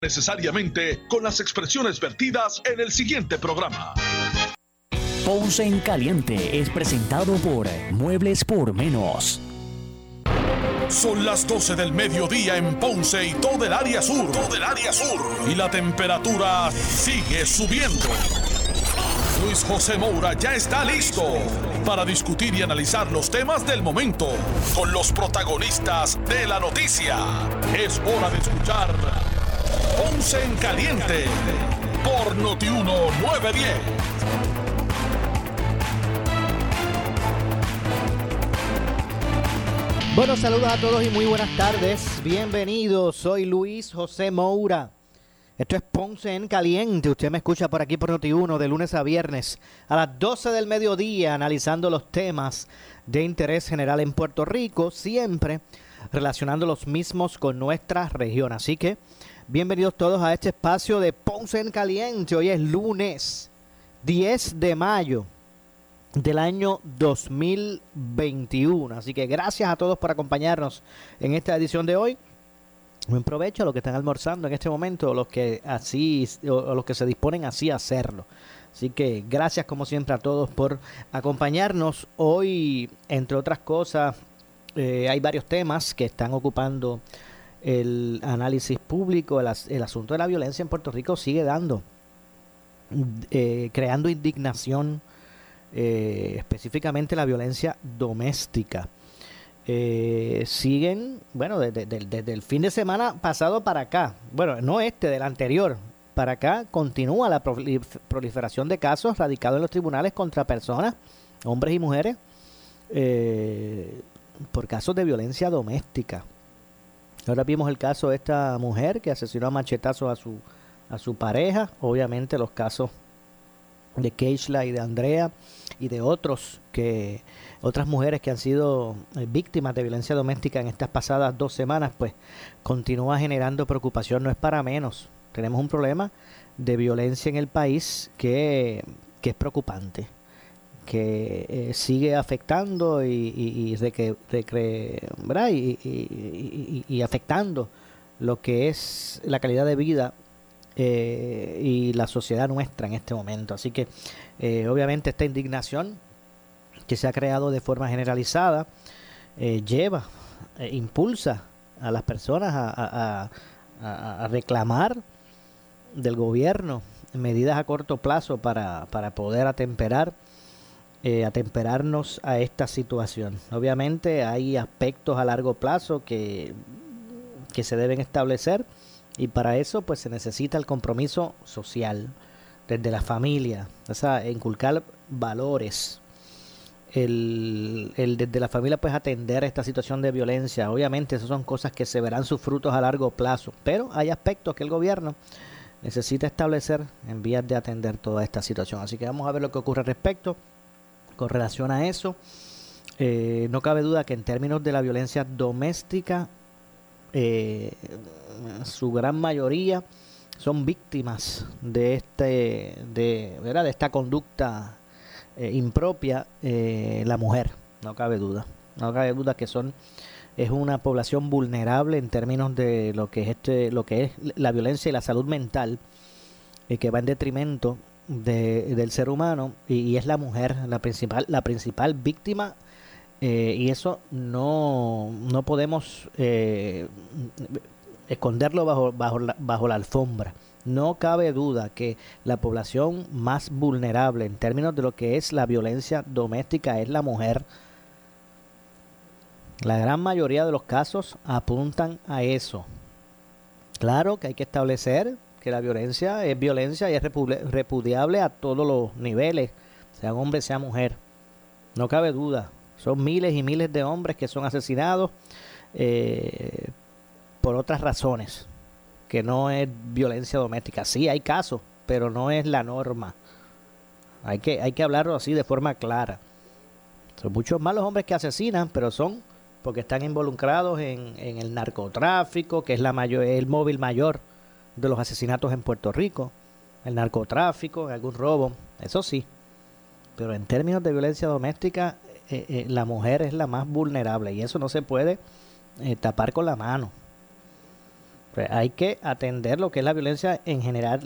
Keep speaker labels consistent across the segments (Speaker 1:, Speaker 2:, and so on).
Speaker 1: necesariamente con las expresiones vertidas en el siguiente programa.
Speaker 2: Ponce en Caliente es presentado por Muebles por Menos.
Speaker 1: Son las 12 del mediodía en Ponce y todo el área sur. Todo el área sur. Y la temperatura sigue subiendo. Luis José Moura ya está listo para discutir y analizar los temas del momento con los protagonistas de la noticia. Es hora de escuchar Ponce en Caliente por Notiuno 910.
Speaker 3: Bueno, saludos a todos y muy buenas tardes. Bienvenidos, soy Luis José Moura. Esto es Ponce en Caliente. Usted me escucha por aquí por Noti1 de lunes a viernes a las 12 del mediodía analizando los temas de interés general en Puerto Rico, siempre relacionando los mismos con nuestra región. Así que bienvenidos todos a este espacio de Ponce en Caliente. Hoy es lunes 10 de mayo del año 2021. Así que gracias a todos por acompañarnos en esta edición de hoy. Buen provecho a los que están almorzando en este momento, o los que así, o los que se disponen así a hacerlo. Así que gracias como siempre a todos por acompañarnos. Hoy, entre otras cosas, eh, hay varios temas que están ocupando el análisis público. El, asunto de la violencia en Puerto Rico sigue dando, eh, creando indignación, eh, específicamente la violencia doméstica. Eh, siguen, bueno, desde, el fin de semana pasado para acá, bueno, no este, del anterior, para acá continúa la proliferación de casos radicados en los tribunales contra personas, hombres y mujeres, por casos de violencia doméstica. Ahora vimos el caso de esta mujer que asesinó a machetazos a su, a su pareja, obviamente los casos de Keishla y de Andrea y de otros que otras mujeres que han sido eh, víctimas de violencia doméstica en estas pasadas dos semanas, pues continúa generando preocupación, no es para menos. Tenemos un problema de violencia en el país que, es preocupante, que eh, sigue afectando y, y, y, y, afectando lo que es la calidad de vida eh, y la sociedad nuestra en este momento. Así que obviamente esta indignación que se ha creado de forma generalizada eh, lleva, eh, impulsa a las personas a, reclamar del gobierno medidas a corto plazo para, para poder atemperar, eh, atemperarnos a esta situación. Obviamente hay aspectos a largo plazo que, que se deben establecer y para eso pues se necesita el compromiso social desde la familia, o sea, inculcar valores el, el, desde la familia pues atender esta situación de violencia. Obviamente esas son cosas que se verán sus frutos a largo plazo, pero hay aspectos que el gobierno necesita establecer en vías de atender toda esta situación. Así que vamos a ver lo que ocurre al respecto con relación a eso. Eh, no cabe duda que en términos de la violencia doméstica, eh, su gran mayoría son víctimas de este de, ¿verdad? de esta conducta eh, impropia eh, la mujer, no cabe duda. No cabe duda que son es una población vulnerable en términos de lo que es este lo que es la violencia y la salud mental que va en detrimento de, del ser humano y, es la mujer la principal la principal víctima y eso no no podemos esconderlo bajo bajo bajo la alfombra no cabe duda que la población más vulnerable en términos de lo que es la violencia doméstica es la mujer. La gran mayoría de los casos apuntan a eso. Claro que hay que establecer que la violencia es violencia y es repudiable a todos los niveles, sea hombre, sea mujer. No cabe duda. Son miles y miles de hombres que son asesinados eh, por otras razones que no es violencia doméstica. Sí, hay casos, pero no es la norma. Hay que, hay que hablarlo así de forma clara. Son muchos más los hombres que asesinan, pero son porque están involucrados en, en el narcotráfico, que es la mayor, el móvil mayor de los asesinatos en Puerto Rico. El narcotráfico, algún robo, eso sí. Pero en términos de violencia doméstica, eh, eh, la mujer es la más vulnerable y eso no se puede eh, tapar con la mano. Pues hay que atender lo que es la violencia en general,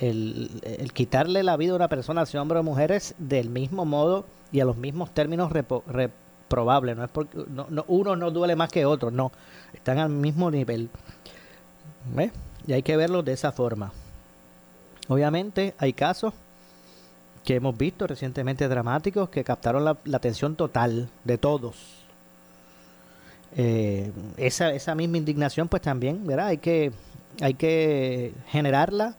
Speaker 3: el, quitarle la vida a una persona, sea hombre o mujer, es del mismo modo y a los mismos términos reprobables. No es porque uno no duele más que otro, no. Están al mismo nivel. Y hay que verlo de esa forma. Obviamente hay casos que hemos visto recientemente dramáticos que captaron la, atención total de todos. Eh, esa, esa misma indignación pues también, ¿verdad? Hay que, hay que generarla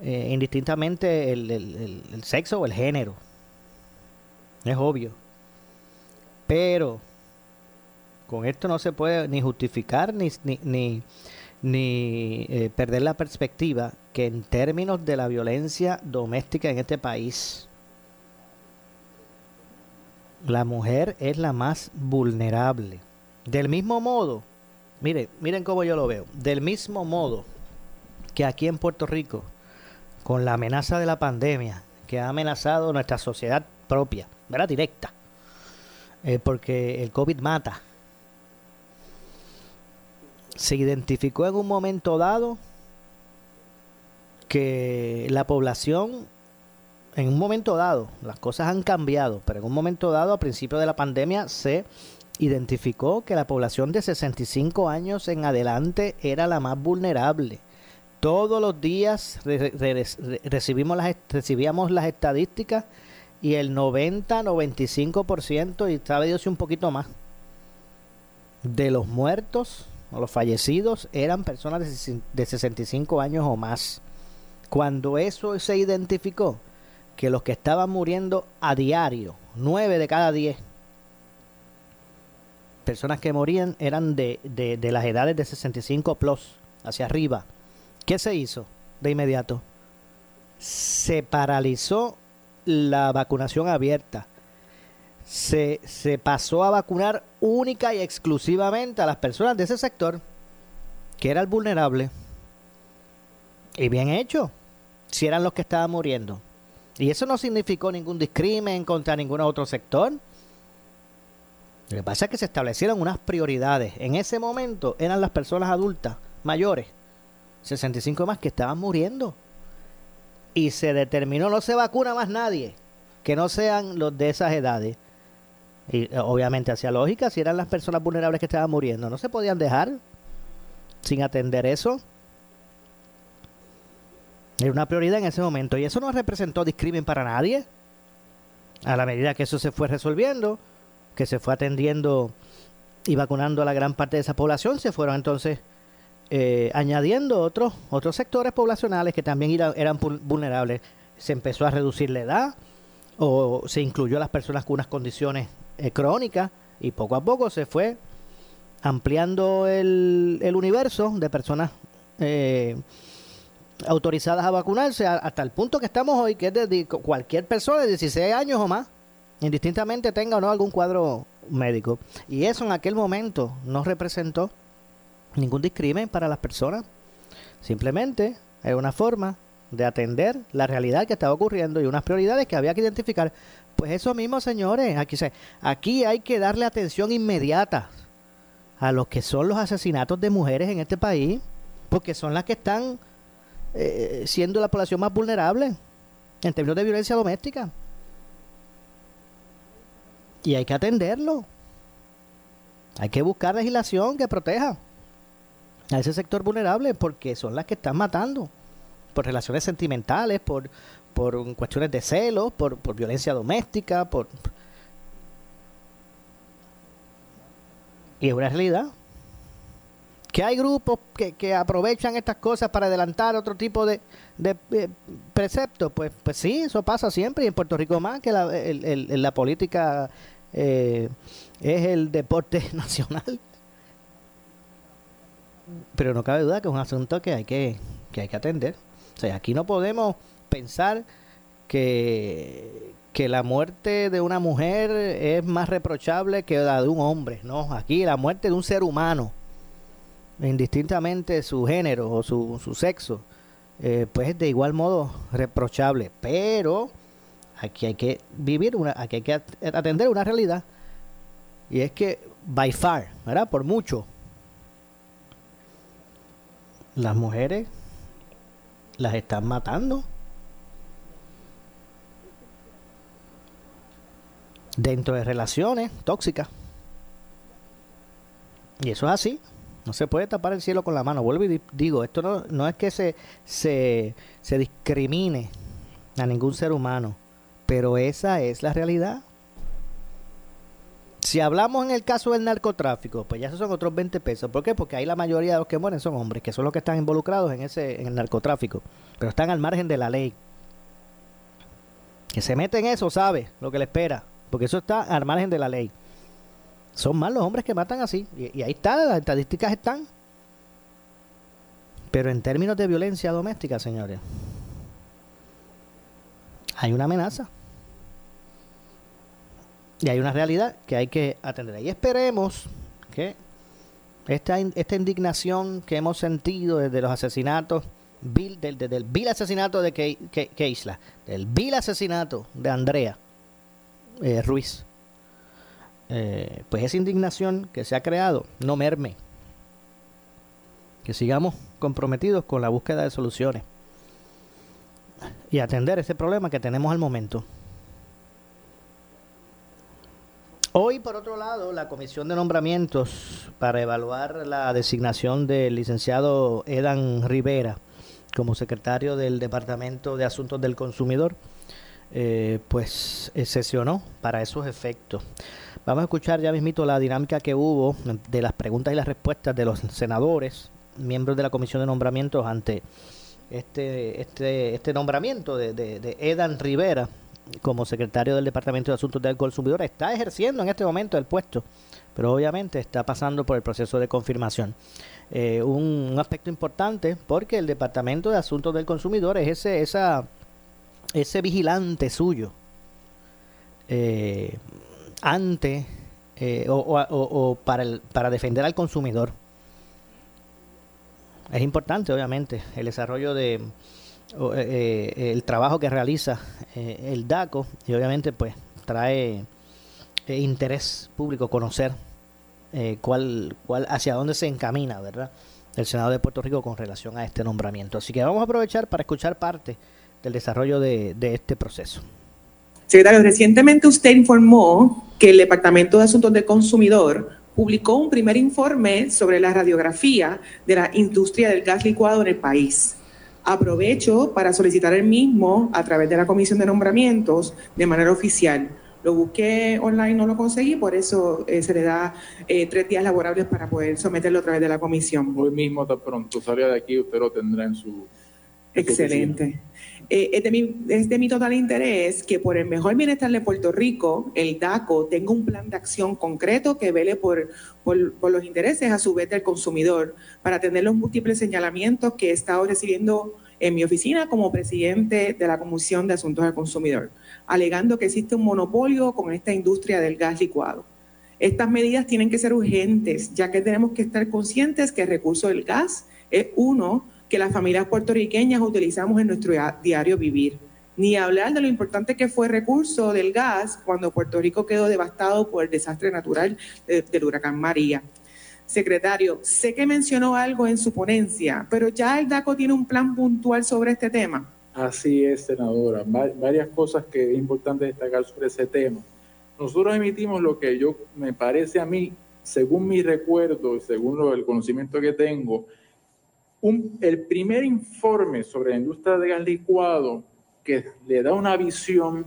Speaker 3: eh, indistintamente el, el, sexo o el género. Es obvio. Pero con esto no se puede ni justificar ni, ni, ni, eh, perder la perspectiva que en términos de la violencia doméstica en este país, la mujer es la más vulnerable. Del mismo modo, miren, miren cómo yo lo veo, del mismo modo que aquí en Puerto Rico, con la amenaza de la pandemia que ha amenazado nuestra sociedad propia, ¿verdad? Directa, eh, porque el COVID mata. Se identificó en un momento dado que la población, en un momento dado, las cosas han cambiado, pero en un momento dado, a principio de la pandemia, se identificó que la población de 65 años en adelante era la más vulnerable. Todos los días recibimos las, recibíamos las estadísticas y el 90-95%, y sabe Dios un poquito más, de los muertos los fallecidos eran personas de 65 años o más. Cuando eso se identificó, que los que estaban muriendo a diario, 9 de cada 10 personas que morían eran de, de, de las edades de 65 plus, hacia arriba. ¿Qué se hizo de inmediato? Se paralizó la vacunación abierta. Se, se pasó a vacunar única y exclusivamente a las personas de ese sector, que era el vulnerable. Y bien hecho, si eran los que estaban muriendo. Y eso no significó ningún discrimen contra ningún otro sector. Lo que pasa es que se establecieron unas prioridades. En ese momento eran las personas adultas, mayores, 65 más, que estaban muriendo y se determinó no se vacuna más nadie que no sean los de esas edades. Y eh, obviamente hacía lógica si eran las personas vulnerables que estaban muriendo. No se podían dejar sin atender eso. Era una prioridad en ese momento. Y eso no representó discrimen para nadie. A la medida que eso se fue resolviendo, que se fue atendiendo y vacunando a la gran parte de esa población, se fueron entonces eh, añadiendo otros, otros sectores poblacionales que también eran, vulnerables. Se empezó a reducir la edad o se incluyó a las personas con unas condiciones eh, crónicas y poco a poco se fue ampliando el, el universo de personas eh, autorizadas a vacunarse hasta el punto que estamos hoy, que es de cualquier persona de 16 años o más, indistintamente tenga o no algún cuadro médico. Y eso en aquel momento no representó ningún discrimen para las personas. Simplemente es una forma de atender la realidad que estaba ocurriendo y unas prioridades que había que identificar. Pues eso mismo, señores, aquí, aquí hay que darle atención inmediata a los que son los asesinatos de mujeres en este país, porque son las que están eh, siendo la población más vulnerable en términos de violencia doméstica. Y hay que atenderlo. Hay que buscar legislación que proteja a ese sector vulnerable porque son las que están matando por relaciones sentimentales, por, por cuestiones de celos, por, por violencia doméstica, por... Y es una realidad. Que hay grupos que, que aprovechan estas cosas para adelantar otro tipo de, de, eh, preceptos. Pues, pues sí, eso pasa siempre y en Puerto Rico más que la, la política eh, es el deporte nacional pero no cabe duda que es un asunto que hay que, que hay que atender. O sea, aquí no podemos pensar que, que la muerte de una mujer es más reprochable que la de un hombre. No, aquí la muerte de un ser humano, indistintamente su género o su, su sexo, eh, pues es de igual modo reprochable. Pero aquí hay que vivir, una, aquí hay que atender una realidad. Y es que, by far, ¿verdad? Por mucho, las mujeres las están matando. Dentro de relaciones tóxicas. Y eso es así. No se puede tapar el cielo con la mano. Vuelvo y digo, esto no, no es que se, se, se discrimine a ningún ser humano, pero esa es la realidad. Si hablamos en el caso del narcotráfico, pues ya esos son otros 20 pesos. ¿Por qué? Porque ahí la mayoría de los que mueren son hombres, que son los que están involucrados en ese en el narcotráfico, pero están al margen de la ley. Que se mete en eso, sabe lo que le espera, porque eso está al margen de la ley. Son más los hombres que matan así, y, y ahí está, las estadísticas están. Pero en términos de violencia doméstica, señores, hay una amenaza. Y hay una realidad que hay que atender. Y esperemos que esta, esta indignación que hemos sentido desde los asesinatos, vil, del, del, vil asesinato de Keisla, del vil asesinato de Andrea eh, Ruiz, eh, pues esa indignación que se ha creado no merme. Que sigamos comprometidos con la búsqueda de soluciones y atender ese problema que tenemos al momento. Hoy, por otro lado, la Comisión de Nombramientos para evaluar la designación del licenciado Edan Rivera como secretario del Departamento de Asuntos del Consumidor, eh, pues eh, sesionó para esos efectos. Vamos a escuchar ya mismito la dinámica que hubo de las preguntas y las respuestas de los senadores, miembros de la Comisión de Nombramientos ante este, este, este nombramiento de, de, de Edan Rivera como secretario del Departamento de Asuntos del Consumidor, está ejerciendo en este momento el puesto, pero obviamente está pasando por el proceso de confirmación. Eh, un, aspecto importante porque el Departamento de Asuntos del Consumidor es ese, esa, ese vigilante suyo eh, ante eh, o, para, el, para defender al consumidor. Es importante, obviamente, el desarrollo de, eh, eh, el trabajo que realiza eh, el DACO y obviamente pues trae eh, interés público conocer cuál, cuál, hacia dónde se encamina, ¿verdad? El Senado de Puerto Rico con relación a este nombramiento. Así que vamos a aprovechar para escuchar parte del desarrollo de, de este proceso.
Speaker 4: Secretario, recientemente usted informó que el Departamento de Asuntos del Consumidor publicó un primer informe sobre la radiografía de la industria del gas licuado en el país. Aprovecho para solicitar el mismo a través de la Comisión de Nombramientos de manera oficial. Lo busqué online, no lo conseguí, por eso eh, se le da eh, tres días laborables para poder someterlo a través de la comisión.
Speaker 5: Hoy mismo, tan pronto salga de aquí, usted lo tendrá en su.
Speaker 4: Excelente. Eh, es, de mi, es, de mi, total interés que por el mejor bienestar de Puerto Rico, el DACO tenga un plan de acción concreto que vele por, por, por los intereses a su vez del consumidor para atender los múltiples señalamientos que he estado recibiendo en mi oficina como presidente de la Comisión de Asuntos del Consumidor, alegando que existe un monopolio con esta industria del gas licuado. Estas medidas tienen que ser urgentes, ya que tenemos que estar conscientes que el recurso del gas es uno que las familias puertorriqueñas utilizamos en nuestro diario vivir. Ni hablar de lo importante que fue el recurso del gas cuando Puerto Rico quedó devastado por el desastre natural del huracán María. Secretario, sé que mencionó algo en su ponencia, pero ya el DACO tiene un plan puntual sobre este tema.
Speaker 5: Así es, senadora. varias cosas que es importante destacar sobre ese tema. Nosotros emitimos lo que yo me parece a mí, según mi recuerdo y según el conocimiento que tengo, el primer informe sobre la industria de gas licuado que le da una visión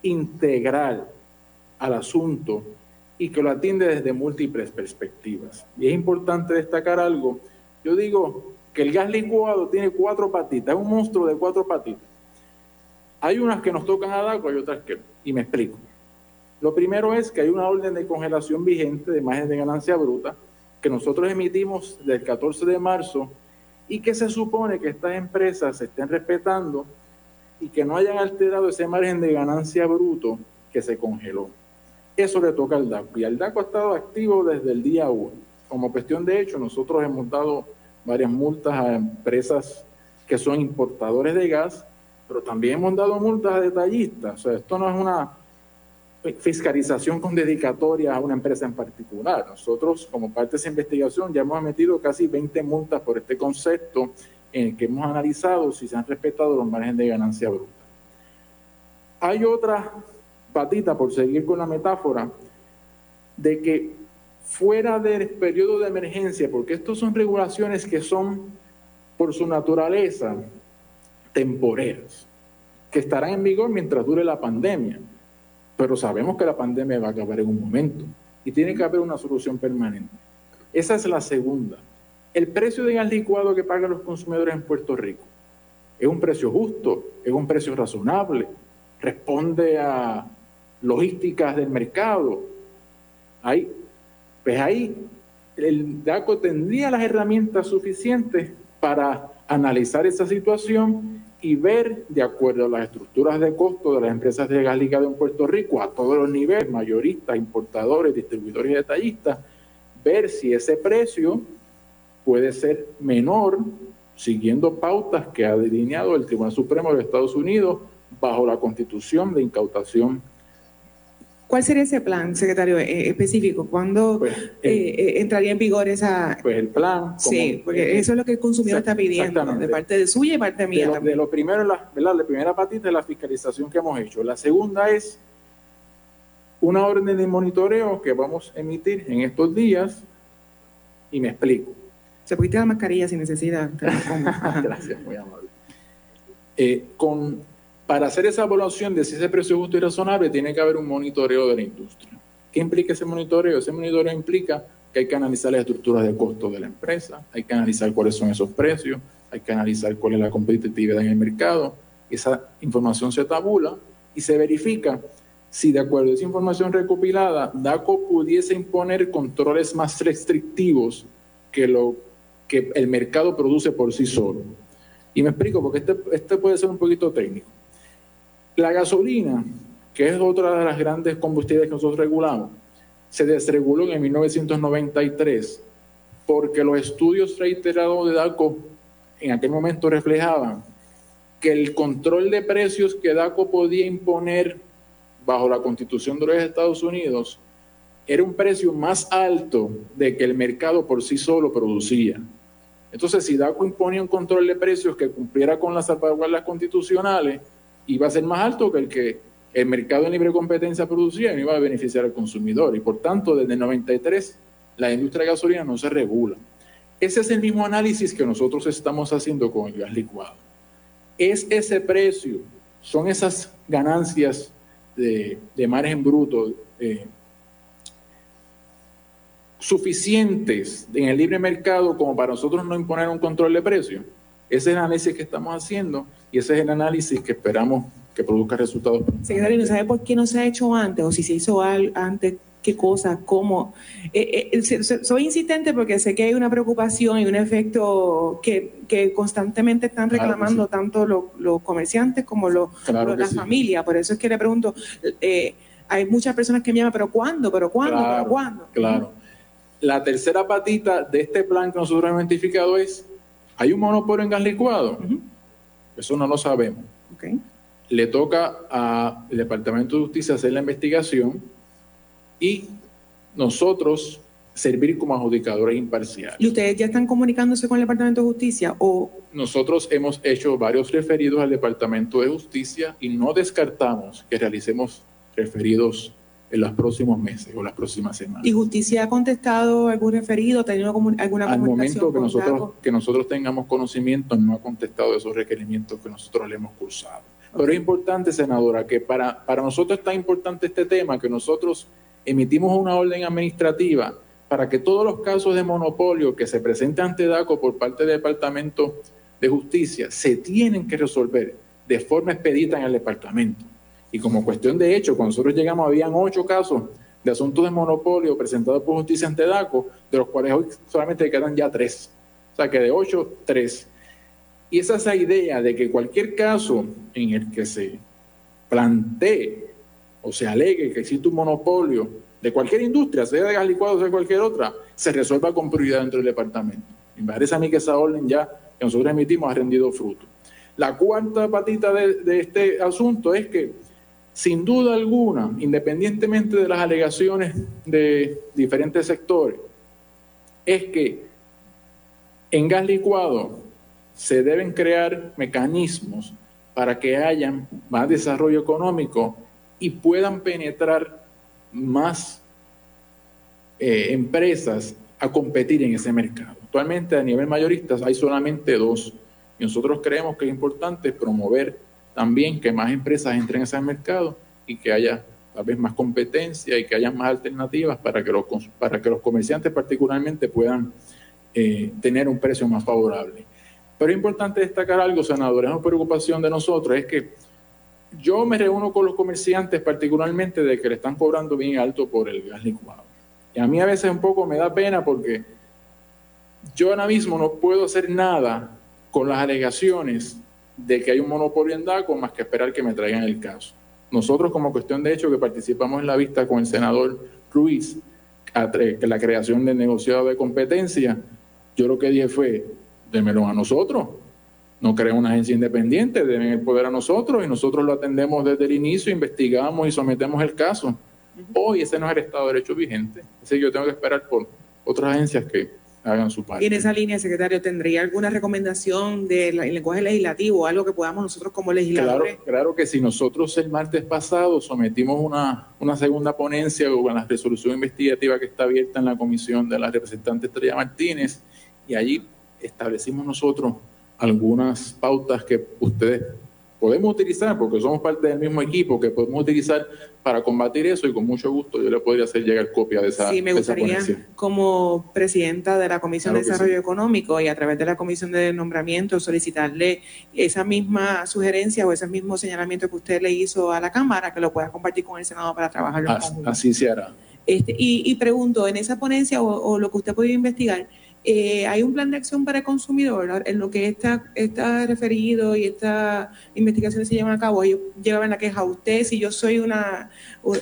Speaker 5: integral al asunto y que lo atiende desde múltiples perspectivas. Y es importante destacar algo. Yo digo que el gas licuado tiene cuatro patitas, es un monstruo de cuatro patitas. Hay unas que nos tocan a DACO, hay otras que Y me explico. Lo primero es que hay una orden de congelación vigente de margen de ganancia bruta que nosotros emitimos del 14 de marzo y que se supone que estas empresas se estén respetando y que no hayan alterado ese margen de ganancia bruto que se congeló. Eso le toca al DACO. Y el DACO ha estado activo desde el día 1. Como cuestión de hecho, nosotros hemos dado varias multas a empresas que son importadores de gas, pero también hemos dado multas a detallistas. O sea, esto no es una, fiscalización con dedicatoria a una empresa en particular. Nosotros, como parte de esa investigación, ya hemos emitido casi 20 multas por este concepto en el que hemos analizado si se han respetado los márgenes de ganancia bruta. Hay otra patita, por seguir con la metáfora, de que fuera del periodo de emergencia, porque estas son regulaciones que son, por su naturaleza, temporeras, que estarán en vigor mientras dure la pandemia pero sabemos que la pandemia va a acabar en un momento y tiene que haber una solución permanente. Esa es la segunda. El precio de gas licuado que pagan los consumidores en Puerto Rico es un precio justo, es un precio razonable, responde a logísticas del mercado. Ahí, pues ahí el DACO tendría las herramientas suficientes para analizar esa situación y ver, de acuerdo a las estructuras de costo de las empresas de gas ligado en Puerto Rico, a todos los niveles, mayoristas, importadores, distribuidores y detallistas, ver si ese precio puede ser menor siguiendo pautas que ha delineado el Tribunal Supremo de Estados Unidos bajo la constitución de incautación
Speaker 4: ¿Cuál sería ese plan, secretario, eh, específico? ¿Cuándo pues, eh, eh, entraría en vigor esa...?
Speaker 5: Pues el plan...
Speaker 4: sí, porque eso es lo que el consumidor está pidiendo, de parte de suya y parte mía
Speaker 5: de lo, De lo primero, la, ¿verdad? la primera patita es la fiscalización que hemos hecho. La segunda es una orden de monitoreo que vamos a emitir en estos días y me explico.
Speaker 4: Se puede la mascarilla sin necesidad.
Speaker 5: Gracias, muy amable. con para hacer esa evaluación de si ese precio es justo y razonable, tiene que haber un monitoreo de la industria. ¿Qué implica ese monitoreo? Ese monitoreo implica que hay que analizar las estructuras de costo de la empresa, hay que analizar cuáles son esos precios, hay que analizar cuál es la competitividad en el mercado. Esa información se tabula y se verifica si de acuerdo a esa información recopilada, DACO pudiese imponer controles más restrictivos que lo que el mercado produce por sí solo. Y me explico, porque este, este puede ser un poquito técnico. La gasolina, que es otra de las grandes combustibles que nosotros regulamos, se desreguló en 1993 porque los estudios reiterados de DACO en aquel momento reflejaban que el control de precios que DACO podía imponer bajo la constitución de los Estados Unidos era un precio más alto de que el mercado por sí solo producía. Entonces, si DACO imponía un control de precios que cumpliera con las salvaguardas constitucionales, iba a ser más alto que el que el mercado de libre competencia producía y no iba a beneficiar al consumidor. Y por tanto, desde el 93, la industria de gasolina no se regula. Ese es el mismo análisis que nosotros estamos haciendo con el gas licuado. Es ese precio, son esas ganancias de, de margen bruto eh, suficientes en el libre mercado como para nosotros no imponer un control de precios. Ese es el análisis que estamos haciendo y ese es el análisis que esperamos que produzca resultados.
Speaker 4: Secretario, ¿no sabe por qué no se ha hecho antes o si se hizo antes? ¿Qué cosa? ¿Cómo? Eh, eh, soy insistente porque sé que hay una preocupación y un efecto que, constantemente están reclamando tanto los, comerciantes como los, la familia. Por eso es que le pregunto, eh, hay muchas personas que me llaman, ¿pero cuándo? ¿Pero cuándo? ¿Pero cuándo?
Speaker 5: Claro. La tercera patita de este plan que nosotros hemos identificado es, ¿hay un monopolio en gas licuado? Eso no lo sabemos. Le toca al Departamento de Justicia hacer la investigación y nosotros servir como adjudicadores imparciales.
Speaker 4: ¿Y ustedes ya están comunicándose con el Departamento de Justicia o
Speaker 5: nosotros hemos hecho varios referidos al Departamento de Justicia y no descartamos que realicemos referidos en los próximos meses o las próximas semanas.
Speaker 4: ¿Y justicia ha contestado algún referido, ha tenido alguna
Speaker 5: Al momento que nosotros, que nosotros tengamos conocimiento, no ha contestado esos requerimientos que nosotros le hemos cursado. Pero es importante, senadora, que para, para nosotros está importante este tema, que nosotros emitimos una orden administrativa para que todos los casos de monopolio que se presenten ante DACO por parte del Departamento de Justicia se tienen que resolver de forma expedita en el departamento. Y como cuestión de hecho, cuando nosotros llegamos, habían ocho casos de asuntos de monopolio presentados por justicia ante DACO, de los cuales hoy solamente quedan ya tres. O sea que de ocho, tres. Y esa es esa idea de que cualquier caso en el que se plantee o se alegue que existe un monopolio de cualquier industria, sea de gas licuado o sea cualquier otra, se resuelva con prioridad dentro del departamento. me parece a mí que esa orden ya que nosotros emitimos ha rendido fruto. La cuarta patita de este asunto es que sin duda alguna, independientemente de las alegaciones de diferentes sectores, es que en gas licuado se deben crear mecanismos para que haya más desarrollo económico y puedan penetrar más eh, empresas a competir en ese mercado. Actualmente a nivel mayorista hay solamente dos y nosotros creemos que es importante promover también que más empresas entren a ese mercado y que haya tal vez más competencia y que haya más alternativas para que los, para que los comerciantes particularmente puedan eh, tener un precio más favorable. Pero es importante destacar algo, senadores, una preocupación de nosotros, es que yo me reúno con los comerciantes particularmente de que le están cobrando bien alto por el gas licuado. Y a mí a veces un poco me da pena porque yo ahora mismo no puedo hacer nada con las alegaciones de que hay un monopolio en DACO más que esperar que me traigan el caso. Nosotros como cuestión de hecho que participamos en la vista con el senador Ruiz, que la creación del negociado de competencia, yo lo que dije fue, démelo a nosotros, no crea una agencia independiente, deben el poder a nosotros y nosotros lo atendemos desde el inicio, investigamos y sometemos el caso. Hoy ese no es el Estado de Derecho vigente, así que yo tengo que esperar por otras agencias que hagan su parte.
Speaker 4: Y en esa línea, secretario, ¿tendría alguna recomendación del lenguaje legislativo, algo que podamos nosotros como legisladores?
Speaker 5: Claro, claro que si nosotros el martes pasado sometimos una, una segunda ponencia con la resolución investigativa que está abierta en la comisión de la representante Estrella Martínez, y allí establecimos nosotros algunas pautas que ustedes podemos utilizar, porque somos parte del mismo equipo, que podemos utilizar para combatir eso y con mucho gusto yo le podría hacer llegar copia de esa
Speaker 4: Sí, me gustaría, como presidenta de la Comisión de Desarrollo Económico y a través de la Comisión de Nombramiento, solicitarle esa misma sugerencia o ese mismo señalamiento que usted le hizo a la Cámara, que lo pueda compartir con el Senado para trabajarlo.
Speaker 5: Así, así se hará.
Speaker 4: Este, y, pregunto, en esa ponencia o, o lo que usted ha podido investigar, eh, hay un plan de acción para el consumidor en lo que está, está referido y estas investigaciones se llevan a cabo. Ellos llevan la queja a usted, si yo soy una,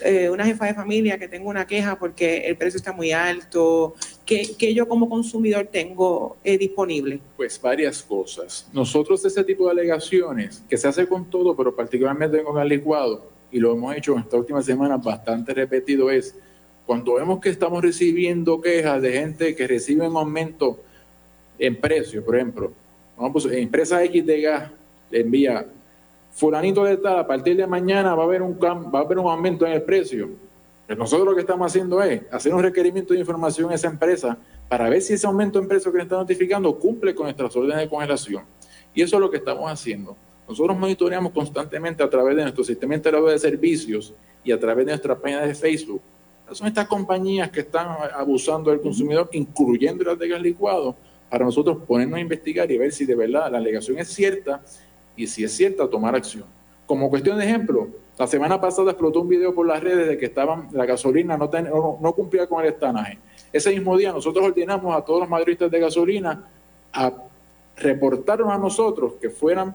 Speaker 4: eh, una jefa de familia que tengo una queja porque el precio está muy alto, ¿qué, yo como consumidor tengo eh, disponible?
Speaker 5: Pues varias cosas. Nosotros ese tipo de alegaciones, que se hace con todo, pero particularmente con el licuado, y lo hemos hecho en esta última semana bastante repetido, es cuando vemos que estamos recibiendo quejas de gente que recibe un aumento en precio, por ejemplo, vamos, empresa X de gas envía fulanito de tal, a partir de mañana va a haber un, va a haber un aumento en el precio. Pues nosotros lo que estamos haciendo es hacer un requerimiento de información a esa empresa para ver si ese aumento en precio que le está notificando cumple con nuestras órdenes de congelación. Y eso es lo que estamos haciendo. Nosotros monitoreamos constantemente a través de nuestro sistema integrado de servicios y a través de nuestra página de Facebook son estas compañías que están abusando del consumidor, incluyendo las de gas licuado, para nosotros ponernos a investigar y ver si de verdad la alegación es cierta y si es cierta, tomar acción. Como cuestión de ejemplo, la semana pasada explotó un video por las redes de que estaban, la gasolina no, no, cumplía con el estanaje. Ese mismo día nosotros ordenamos a todos los mayoristas de gasolina a reportarnos a nosotros que fueran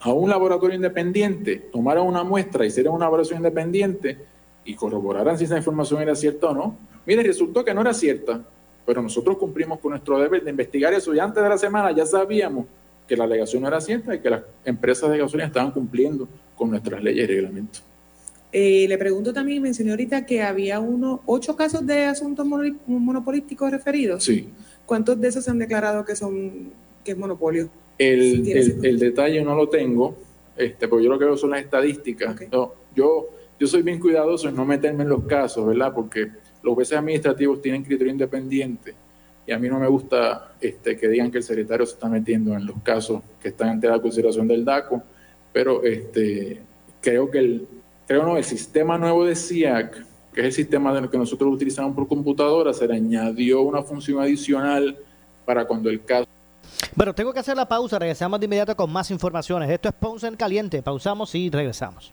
Speaker 5: a un laboratorio independiente, tomaran una muestra, hicieran una evaluación independiente y corroborarán si esa información era cierta o no. Mire, resultó que no era cierta, pero nosotros cumplimos con nuestro deber de investigar eso y antes de la semana ya sabíamos que la alegación no era cierta y que las empresas de gasolina estaban cumpliendo con nuestras leyes y reglamentos.
Speaker 4: Eh, le pregunto también, mencioné ahorita que había uno, ocho casos de asuntos monopolísticos referidos.
Speaker 5: Sí.
Speaker 4: ¿Cuántos de esos se han declarado que son que es monopolio?
Speaker 5: El, el, detalle no lo tengo, este, porque yo lo que veo son las estadísticas. yo yo soy bien cuidadoso en no meterme en los casos, ¿verdad? Porque los jueces administrativos tienen criterio independiente y a mí no me gusta este, que digan que el secretario se está metiendo en los casos que están ante la consideración del DACO, pero este, creo que el, creo no, el sistema nuevo de SIAC, que es el sistema de que nosotros utilizamos por computadora, se le añadió una función adicional para cuando el caso
Speaker 3: bueno, tengo que hacer la pausa, regresamos de inmediato con más informaciones. Esto es Ponce en Caliente, pausamos y regresamos.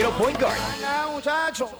Speaker 6: quiero Point Guard.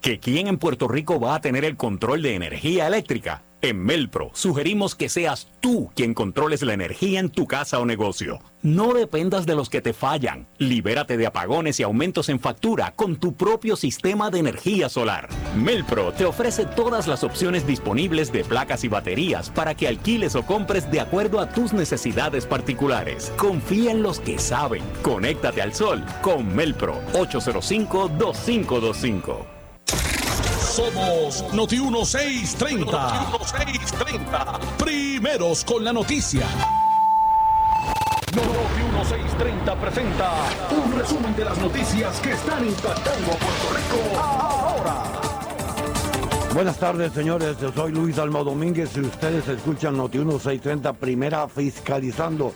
Speaker 7: ¿Que quién en Puerto Rico va a tener el control de energía eléctrica? En Melpro sugerimos que seas tú quien controles la energía en tu casa o negocio. No dependas de los que te fallan. Libérate de apagones y aumentos en factura con tu propio sistema de energía solar. Melpro te ofrece todas las opciones disponibles de placas y baterías para que alquiles o compres de acuerdo a tus necesidades particulares. Confía en los que saben. Conéctate al sol con Melpro 805-2525.
Speaker 1: Somos Noti 1630. Noti 1630. Primeros con la noticia. Noti 1630 presenta un resumen de las noticias que están impactando a Puerto Rico ahora.
Speaker 8: Buenas tardes, señores. Yo soy Luis Alma Domínguez y ustedes escuchan Noti 1630, primera fiscalizando.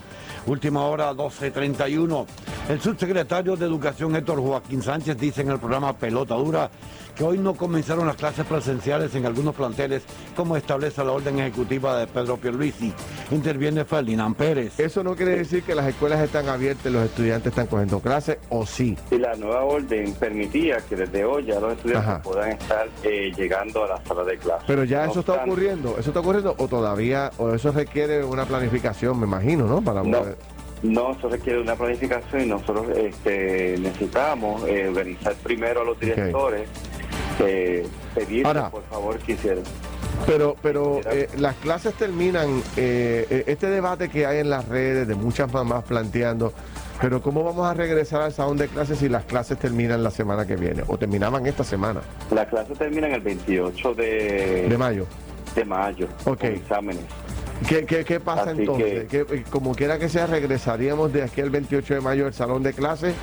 Speaker 8: Última hora 12.31. El subsecretario de Educación Héctor Joaquín Sánchez dice en el programa Pelota Dura que hoy no comenzaron las clases presenciales en algunos planteles, como establece la orden ejecutiva de Pedro Pierluisi. Interviene Ferdinand Pérez.
Speaker 9: Eso no quiere decir que las escuelas están abiertas y los estudiantes están cogiendo clases, o sí.
Speaker 10: Y la nueva orden permitía que desde hoy ya los estudiantes
Speaker 9: Ajá.
Speaker 10: puedan estar eh, llegando a la sala de clases.
Speaker 9: Pero ya
Speaker 10: No
Speaker 9: eso está ocurriendo, eso está ocurriendo, o todavía, o eso requiere una planificación, me imagino, ¿no? Para
Speaker 10: No.
Speaker 9: poder-
Speaker 10: No, eso requiere una planificación y nosotros este, necesitamos eh, organizar primero a los directores, eh, pedirles
Speaker 9: Ahora.
Speaker 10: por favor que hicieran.
Speaker 9: Pero, pero eh, las clases terminan, eh, eh, este debate que hay en las redes de muchas mamás planteando, pero ¿cómo vamos a regresar al salón de clases si las clases terminan la semana que viene? O terminaban esta semana,
Speaker 10: La clase termina en el 28 de,
Speaker 9: de mayo.
Speaker 10: de mayo,
Speaker 9: Ok.
Speaker 10: con exámenes.
Speaker 9: ¿Qué, qué, qué pasa
Speaker 10: Así
Speaker 9: entonces?
Speaker 10: que-
Speaker 9: ¿Qué- como quiera que sea, ¿regresaríamos de aquí al 28 de mayo al salón de clases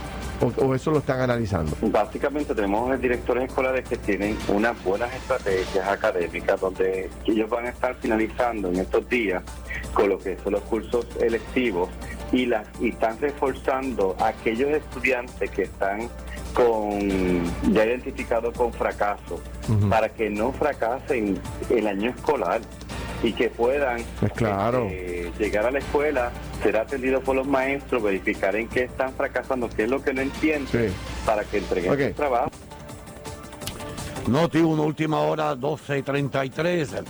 Speaker 9: o, o eso lo están analizando?
Speaker 10: Básicamente tenemos directores escolares que tienen unas buenas estrategias académicas donde ellos van a estar finalizando en estos días con lo que son los cursos electivos y las y están reforzando a aquellos estudiantes que están con ya identificados con fracaso para que no fracasen el año escolar. Y que puedan
Speaker 9: Pues claro.
Speaker 10: eh, llegar a la escuela, ser atendidos por los maestros, verificar en qué están fracasando, qué es lo que no entienden, para que entreguen su trabajo.
Speaker 8: Noti 1, última hora, 12.33.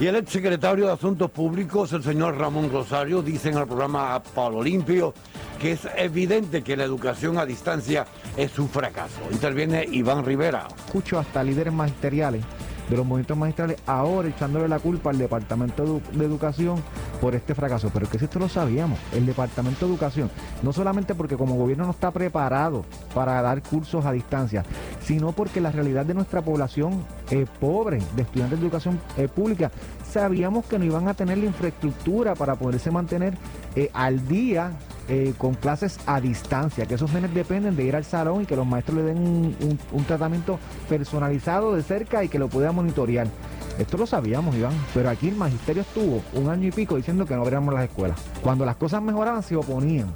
Speaker 8: Y el exsecretario de Asuntos Públicos, el señor Ramón Rosario, dice en el programa Palo Limpio que es evidente que la educación a distancia es un fracaso. Interviene Iván Rivera.
Speaker 6: escucho hasta líderes magisteriales de los movimientos magistrales ahora echándole la culpa al Departamento de Edu- de Educación por este fracaso. Pero que si esto lo sabíamos, el Departamento de Educación, no solamente porque como gobierno no está preparado para dar cursos a distancia, sino porque la realidad de nuestra población eh, pobre, de estudiantes de educación eh, pública, sabíamos que no iban a tener la infraestructura para poderse mantener eh, al día eh, con clases a distancia, que esos nenes dependen de ir al salón y que los maestros le den un, tratamiento personalizado de cerca y que lo puedan monitorear. Esto lo sabíamos, Iván, pero aquí el magisterio estuvo un año y pico diciendo que no abriéramos las escuelas. Cuando las cosas mejoraban se oponían.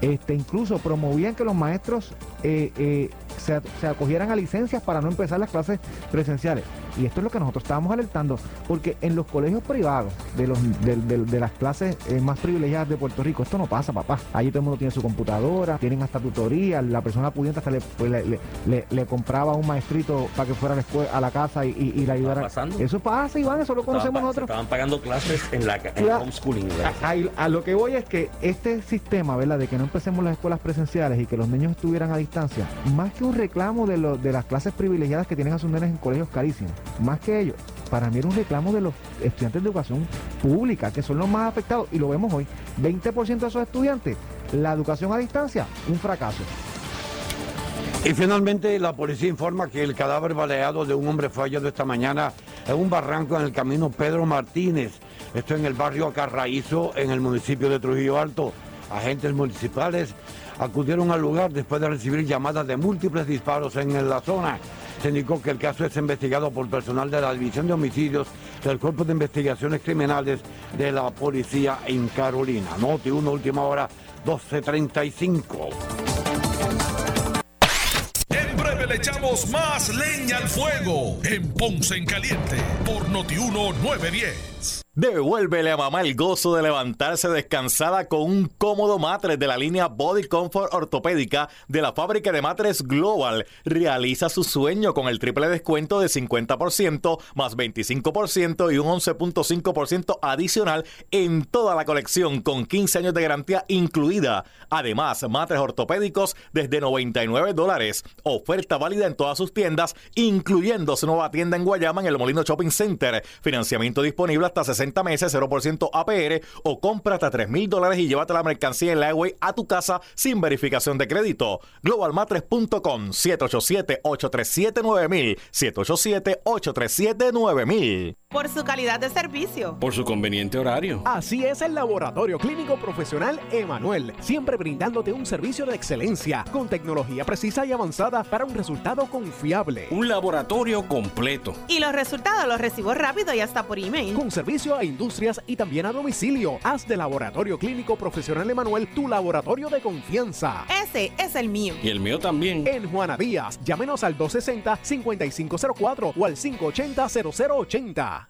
Speaker 6: Este, incluso promovían que los maestros eh, se, se acogieran a licencias para no empezar las clases presenciales. Y esto es lo que nosotros estábamos alertando, porque en los colegios privados de, los, de, de- de las clases eh, más privilegiadas de Puerto Rico, esto no pasa, papá. Allí todo el mundo tiene su computadora, tienen hasta tutoría, la persona pudiente hasta le, pues, le, le- le- le compraba un maestrito para que fuera a la, escuela, a la casa y, y- y le ayudara.
Speaker 11: pasando?
Speaker 6: Eso pasa, Iván, eso lo conocemos nosotros.
Speaker 11: estaban pagando clases en la en
Speaker 6: Claro.
Speaker 11: homeschooling.
Speaker 6: a- a lo que voy es que este sistema, ¿verdad? De que no empecemos las escuelas presenciales y que los niños estuvieran a distancia, más que un reclamo de, las clases privilegiadas que tienen a en colegios carísimos, más que ello, para mí era un reclamo de los estudiantes de educación pública, que son los más afectados, y lo vemos hoy. 20% de esos estudiantes, la educación a distancia, un fracaso.
Speaker 8: Y finalmente la policía informa que el cadáver baleado de un hombre fue hallado esta mañana en un barranco en el camino Pedro Martínez. Esto en el barrio Acarraízo, en el municipio de Trujillo Alto. Agentes municipales acudieron al lugar después de recibir llamadas de múltiples disparos en la zona. Se indicó que el caso es investigado por personal de la División de Homicidios del Cuerpo de Investigaciones Criminales de la Policía en Carolina. Noti 1, última hora, 12.35.
Speaker 1: En breve le echamos más leña al fuego en Ponce en Caliente por Notiuno 910.
Speaker 12: Devuélvele a mamá el gozo de levantarse descansada con un cómodo matres de la línea Body Comfort Ortopédica de la fábrica de matres Global. Realiza su sueño con el triple descuento de 50% más 25% y un 11.5% adicional en toda la colección con 15 años de garantía incluida. Además, matres ortopédicos desde 99 dólares. Oferta válida en todas sus tiendas, incluyendo su nueva tienda en Guayama en el Molino Shopping Center. Financiamiento disponible hasta 60 meses, 0% APR o compra hasta 3 mil dólares y llévate la mercancía en la highway a tu casa sin verificación de crédito. Globalmatres.com 787-837-9000 787-837-9000
Speaker 13: Por su calidad de servicio.
Speaker 14: Por su conveniente horario.
Speaker 15: Así es el Laboratorio Clínico Profesional Emanuel, siempre brindándote un servicio de excelencia con tecnología precisa y avanzada para un resultado confiable.
Speaker 14: Un laboratorio completo.
Speaker 13: Y los resultados los recibo rápido y hasta por email.
Speaker 15: Con servicio a industrias y también a domicilio. Haz de Laboratorio Clínico Profesional Emanuel tu laboratorio de confianza.
Speaker 13: Ese es el mío.
Speaker 14: Y el mío también.
Speaker 15: En Juana Díaz, llámenos al 260-5504 o al 580-0080.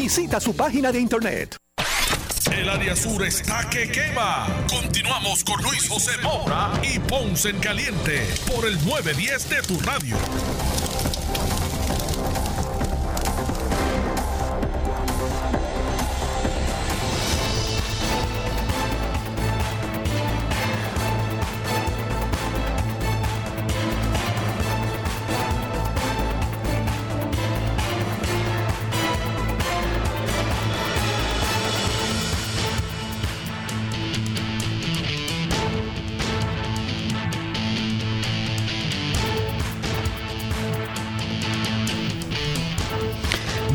Speaker 15: Visita su página de internet.
Speaker 1: El área sur está que quema. Continuamos con Luis José Moura y Ponce en Caliente por el 910 de tu radio.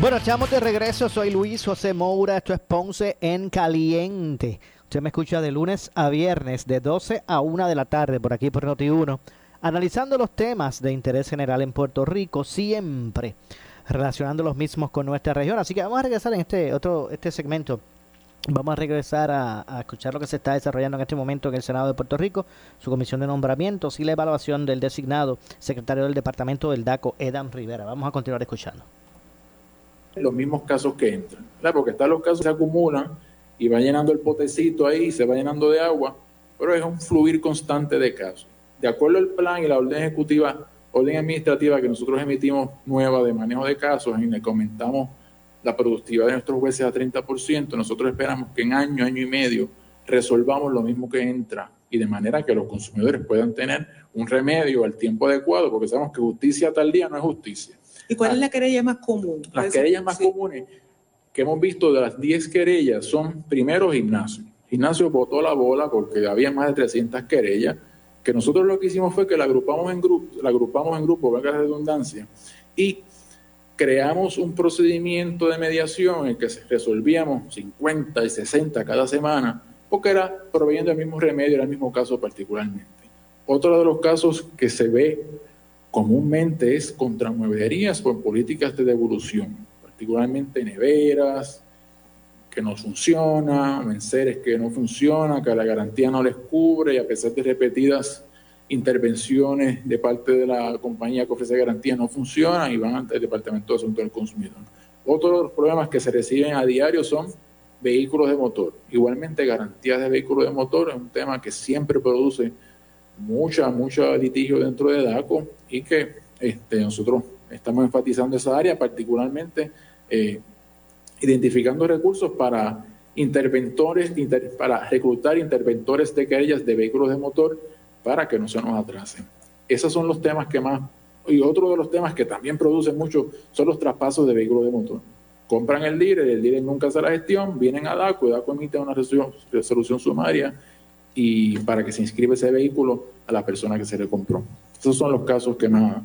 Speaker 3: Bueno, estamos de regreso. Soy Luis José Moura. Esto es Ponce en Caliente. Usted me escucha de lunes a viernes, de 12 a 1 de la tarde, por aquí por Noti1, analizando los temas de interés general en Puerto Rico, siempre relacionando los mismos con nuestra región. Así que vamos a regresar en este otro este segmento. Vamos a regresar a, a escuchar lo que se está desarrollando en este momento en el Senado de Puerto Rico, su comisión de nombramientos y la evaluación del designado secretario del Departamento del DACO, Edan Rivera. Vamos a continuar escuchando
Speaker 5: los mismos casos que entran, ¿verdad? porque están los casos que se acumulan y va llenando el potecito ahí, se va llenando de agua, pero es un fluir constante de casos. De acuerdo al plan y la orden ejecutiva, orden administrativa que nosotros emitimos nueva de manejo de casos, en la que aumentamos la productividad de nuestros jueces a 30%, nosotros esperamos que en año, año y medio resolvamos lo mismo que entra y de manera que los consumidores puedan tener un remedio al tiempo adecuado, porque sabemos que justicia tal día no es justicia.
Speaker 4: ¿Y cuál es la querella más común?
Speaker 5: Las querellas más comunes que hemos visto de las 10 querellas son primero gimnasio. Gimnasio botó la bola porque había más de 300 querellas, que nosotros lo que hicimos fue que la agrupamos en grupos, la agrupamos en grupos, valga la redundancia, y creamos un procedimiento de mediación en el que resolvíamos 50 y 60 cada semana, porque era proveyendo el mismo remedio, era el mismo caso particularmente. Otro de los casos que se ve comúnmente es contra mueblerías por políticas de devolución, particularmente neveras que no funcionan, enseres que no funcionan, que la garantía no les cubre y a pesar de repetidas intervenciones de parte de la compañía que ofrece garantía no funcionan y van ante el Departamento de Asuntos del Consumidor. Otro de los problemas que se reciben a diario son vehículos de motor. Igualmente, garantías de vehículos de motor es un tema que siempre produce mucha, mucho litigio dentro de DACO y que este, nosotros estamos enfatizando esa área, particularmente eh, identificando recursos para interventores, para reclutar interventores de querellas de vehículos de motor para que no se nos atrasen. Esos son los temas que más, y otro de los temas que también producen mucho son los traspasos de vehículos de motor. Compran el dealer, el dealer nunca hace la gestión, vienen a DACO, y DACO emite una resolución, resolución sumaria y para que se inscriba ese vehículo a la persona que se le compró. Esos son los casos que más...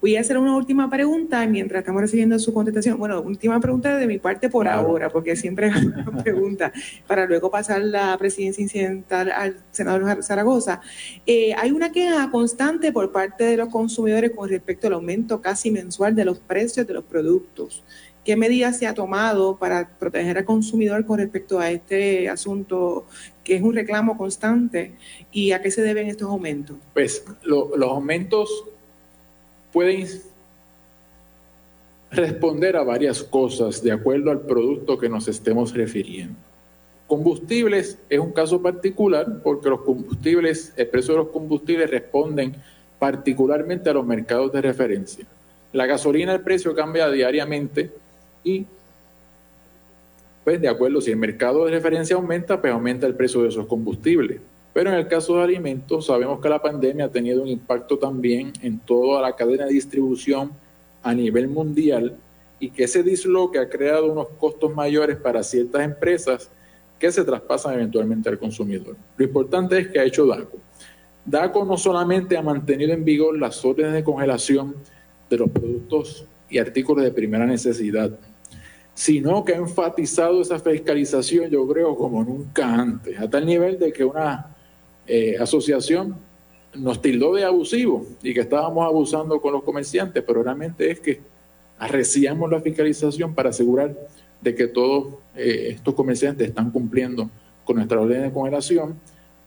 Speaker 4: Voy a hacer una última pregunta mientras estamos recibiendo su contestación. Bueno, última pregunta de mi parte por ahora, porque siempre es una pregunta, para luego pasar la presidencia incidental al senador Zaragoza. Eh, hay una queja constante por parte de los consumidores con respecto al aumento casi mensual de los precios de los productos. ¿Qué medidas se ha tomado para proteger al consumidor con respecto a este asunto que es un reclamo constante y a qué se deben estos aumentos?
Speaker 5: Pues los aumentos pueden responder a varias cosas de acuerdo al producto que nos estemos refiriendo. Combustibles es un caso particular porque los combustibles, el precio de los combustibles responden particularmente a los mercados de referencia. La gasolina, el precio cambia diariamente y pues de acuerdo, si el mercado de referencia aumenta, pues aumenta el precio de esos combustibles. Pero en el caso de alimentos, sabemos que la pandemia ha tenido un impacto también en toda la cadena de distribución a nivel mundial y que ese disloque ha creado unos costos mayores para ciertas empresas que se traspasan eventualmente al consumidor. Lo importante es que ha hecho DACO. DACO no solamente ha mantenido en vigor las órdenes de congelación de los productos y artículos de primera necesidad, sino que ha enfatizado esa fiscalización, yo creo, como nunca antes, a tal nivel de que una eh, asociación nos tildó de abusivo y que estábamos abusando con los comerciantes, pero realmente es que arreciamos la fiscalización para asegurar de que todos eh, estos comerciantes están cumpliendo con nuestra orden de congelación,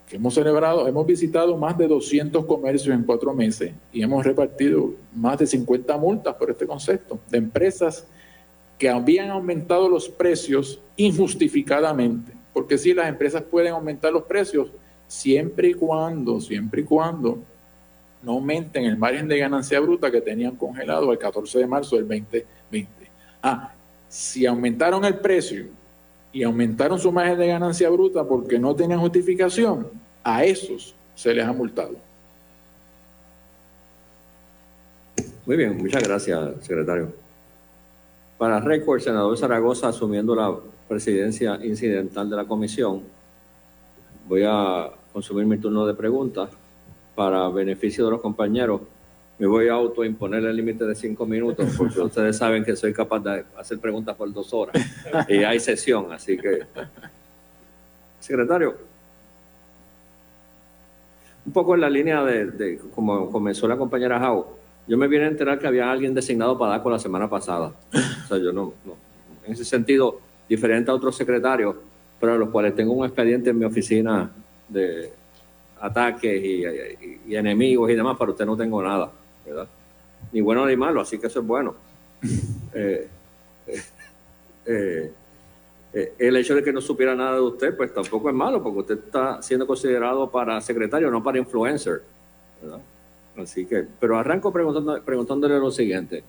Speaker 5: que hemos celebrado, hemos visitado más de 200 comercios en cuatro meses y hemos repartido más de 50 multas por este concepto de empresas que habían aumentado los precios injustificadamente, porque si las empresas pueden aumentar los precios siempre y cuando, siempre y cuando no aumenten el margen de ganancia bruta que tenían congelado el 14 de marzo del 2020. Ah, si aumentaron el precio y aumentaron su margen de ganancia bruta porque no tenían justificación, a esos se les ha multado.
Speaker 16: Muy bien, muchas gracias, secretario. Para récord, el senador Zaragoza asumiendo la presidencia incidental de la comisión, voy a consumir mi turno de preguntas. Para beneficio de los compañeros. me voy a autoimponer el límite de cinco minutos porque ustedes saben que soy capaz de hacer preguntas por dos horas. Y hay sesión, así que... Secretario, un poco en la línea de, de como comenzó la compañera Jau, yo me vine a enterar que había alguien designado para DACO la semana pasada. O sea, yo no, no en ese sentido, diferente a otros secretarios, pero a los cuales tengo un expediente en mi oficina de ataques y, y- y enemigos y demás, para usted no tengo nada, ¿verdad? Ni bueno ni malo, así que eso es bueno. Eh, eh, eh, eh, el hecho de que no supiera nada de usted, pues tampoco es malo, porque usted está siendo considerado para secretario, no para influencer, ¿verdad? Así que, pero arranco preguntando, preguntándole lo siguiente.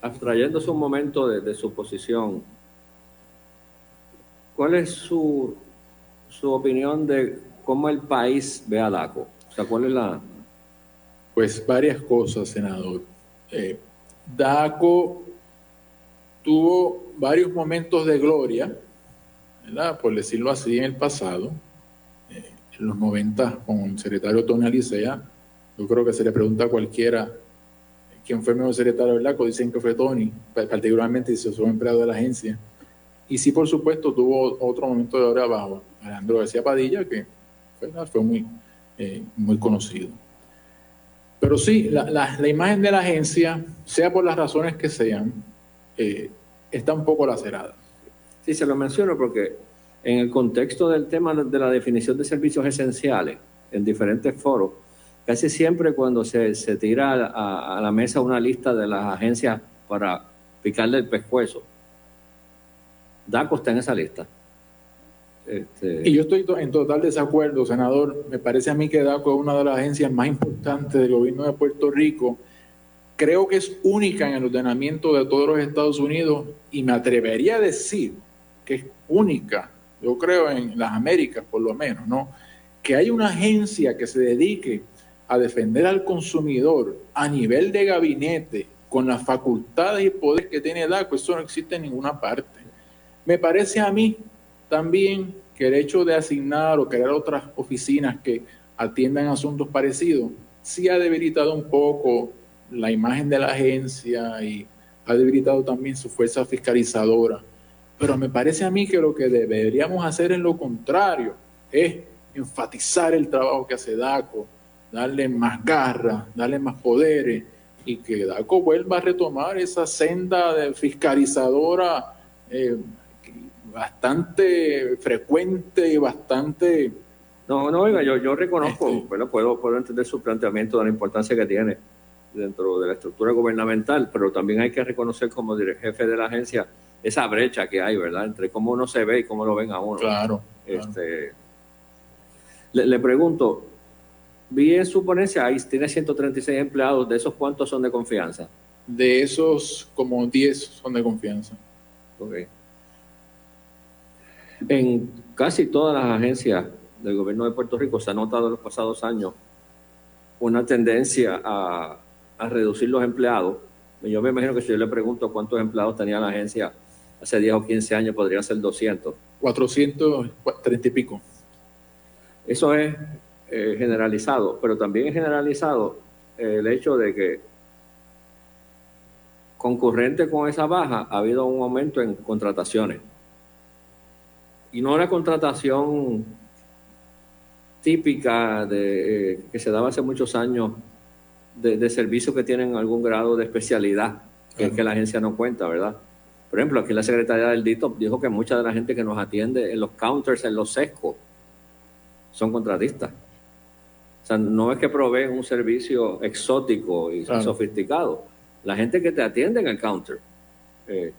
Speaker 16: Abstrayéndose un momento de, su posición, ¿cuál es su, su opinión de cómo el país ve a DACO? O sea, ¿cuál es la...?
Speaker 5: Pues varias cosas, senador. Eh, DACO tuvo varios momentos de gloria, por decirlo así, en el pasado. En los 90, con el secretario Tony Alicea, yo creo que se le pregunta a cualquiera quién fue el mejor secretario del DACO, dicen que fue Tony, pa- particularmente si fue empleado de la agencia. Y sí, por supuesto, tuvo otro momento de gloria bajo Alejandro García Padilla, que ¿verdad? fue muy, eh, muy conocido. Pero sí, la, la- la imagen de la agencia, sea por las razones que sean, eh, está un poco lacerada.
Speaker 16: Sí, se lo menciono porque en el contexto del tema de la definición de servicios esenciales en diferentes foros, casi siempre cuando se, se tira a, la mesa una lista de las agencias para picarle el pescuezo, DACO está en esa lista. Este,
Speaker 5: Y yo estoy to- en total desacuerdo, senador. Me parece a mí que DACO es una de las agencias más importantes del gobierno de Puerto Rico. Creo que es única en el ordenamiento de todos los Estados Unidos y me atrevería a decir que es única, yo creo en las Américas por lo menos, ¿no? Que hay una agencia que se dedique a defender al consumidor a nivel de gabinete con las facultades y poderes que tiene DACO, eso no existe en ninguna parte. Me parece a mí también que el hecho de asignar o crear otras oficinas que atiendan asuntos parecidos sí ha debilitado un poco la imagen de la agencia y ha debilitado también su fuerza fiscalizadora. Pero me parece a mí que lo que deberíamos hacer es lo contrario, es enfatizar el trabajo que hace DACO, darle más garra, darle más poderes y que DACO vuelva a retomar esa senda de fiscalizadora eh, bastante frecuente y bastante...
Speaker 16: No, no, oiga, yo, yo reconozco, bueno, puedo, puedo entender su planteamiento de la importancia que tiene dentro de la estructura gubernamental, pero también hay que reconocer como jefe de la agencia esa brecha que hay, ¿verdad? Entre cómo uno se ve y cómo lo ven a uno.
Speaker 5: Claro.
Speaker 16: Este, le, le pregunto, vi en su ponencia, ahí tiene 136 empleados, ¿de esos cuántos son de confianza?
Speaker 5: De esos, como 10 son de confianza.
Speaker 16: Ok. En casi todas las agencias del gobierno de Puerto Rico se ha notado en los pasados años una tendencia a, a reducir los empleados. Yo me imagino que si yo le pregunto cuántos empleados tenía la agencia hace 10 o 15 años, podría ser 200.
Speaker 5: 430 y pico.
Speaker 16: Eso es eh, generalizado, pero también es generalizado eh, el hecho de que concurrente con esa baja ha habido un aumento en contrataciones. Y no la contratación típica de, eh, que se daba hace muchos años de, de servicios que tienen algún grado de especialidad que, que la agencia no cuenta, ¿verdad? Por ejemplo, aquí la secretaria del DITOP dijo que mucha de la gente que nos atiende en los counters, en los sescos, son contratistas. O sea, no es que proveen un servicio exótico y
Speaker 5: Claro.
Speaker 16: sofisticado. La gente que te atiende en el counter. Eh,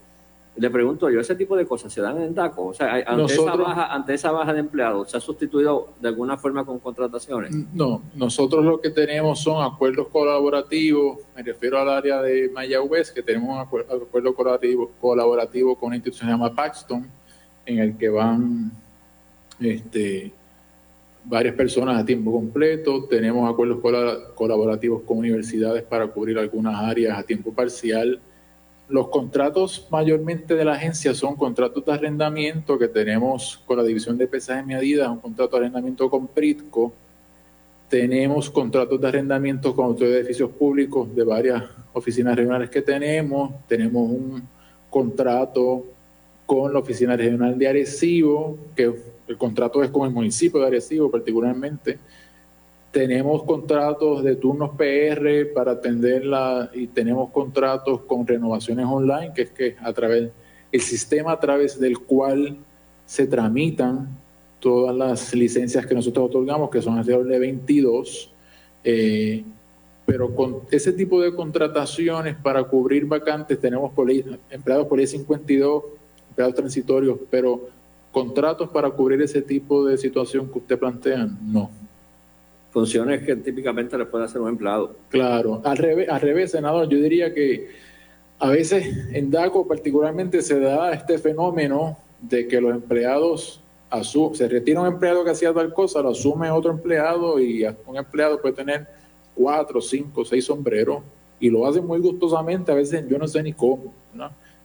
Speaker 16: le pregunto yo, ese tipo de cosas se dan en DACO. O sea, ante, esa baja, ante esa baja de empleados, ¿se ha sustituido de alguna forma con contrataciones?
Speaker 5: No, nosotros lo que tenemos son acuerdos colaborativos, me refiero al área de Mayagüez, que tenemos un acuer- acuerdo colaborativo, colaborativo con una institución que se llama Paxton, en el que van este, varias personas a tiempo completo, tenemos acuerdos cola- colaborativos con universidades para cubrir algunas áreas a tiempo parcial. Los contratos mayormente de la agencia son contratos de arrendamiento que tenemos con la división de pesaje y medidas, un contrato de arrendamiento con Pritco, tenemos contratos de arrendamiento con de edificios públicos de varias oficinas regionales que tenemos. Tenemos un contrato con la Oficina Regional de Arecibo, que el contrato es con el municipio de Arecibo particularmente. Tenemos contratos de turnos PR para atenderla y tenemos contratos con renovaciones online, que es que a través, el sistema a través del cual se tramitan todas las licencias que nosotros otorgamos, que son alrededor de 22, eh, pero con ese tipo de contrataciones para cubrir vacantes tenemos por empleados por ley 52, empleados transitorios, pero contratos para cubrir ese tipo de situación que usted plantea, no.
Speaker 16: Funciones que típicamente le puede hacer un empleado.
Speaker 5: Claro, al revés, al revés, senador, yo diría que a veces en DACO particularmente se da este fenómeno de que los empleados se retira un empleado que hacía tal cosa, lo asume otro empleado y un empleado puede tener cuatro, cinco, seis sombreros y lo hace muy gustosamente, a veces yo no sé ni cómo.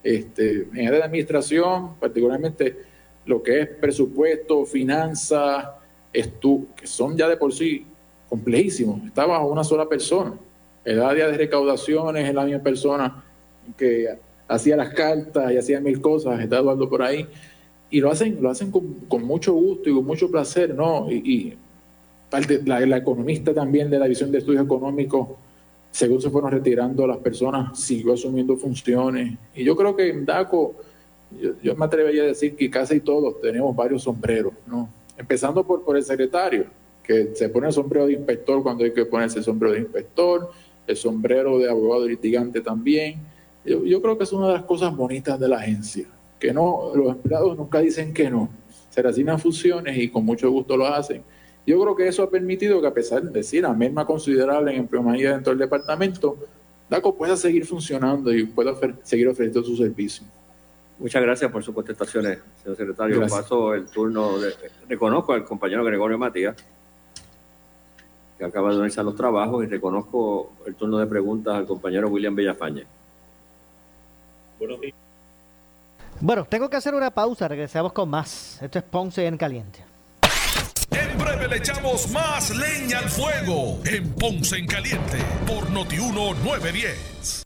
Speaker 5: Este, en área de administración, particularmente lo que es presupuesto, finanzas, que son ya de por sí complejísimos, está bajo una sola persona. El área de recaudaciones es la misma persona que hacía las cartas y hacía mil cosas, está Eduardo por ahí y lo hacen, lo hacen con, mucho gusto y con mucho placer, ¿no? Y, la, economista también de la División de Estudios Económicos, según se fueron retirando las personas, siguió asumiendo funciones. Y yo creo que en DACO, yo, me atrevería a decir que casi todos tenemos varios sombreros, ¿no? Empezando por el secretario, que se pone el sombrero de inspector cuando hay que ponerse el sombrero de inspector, el sombrero de abogado litigante también. Yo, yo creo que es una de las cosas bonitas de la agencia que no, los empleados nunca dicen que no, se asignan funciones y con mucho gusto lo hacen. Yo creo que eso ha permitido que a pesar de decir la misma considerable en empleomanía dentro del departamento, DACO pueda seguir funcionando y pueda seguir ofreciendo su servicio.
Speaker 16: Muchas gracias por sus contestaciones, señor secretario. Paso el turno, de, reconozco al compañero Gregorio Matías, que acaba de unirse a los trabajos, y reconozco el turno de preguntas al compañero William Villafañe.
Speaker 3: Buenos días. Bueno, tengo que hacer una pausa, regresamos con más. Esto es Ponce en Caliente.
Speaker 1: En breve le echamos más leña al fuego en Ponce en Caliente por Notiuno 910.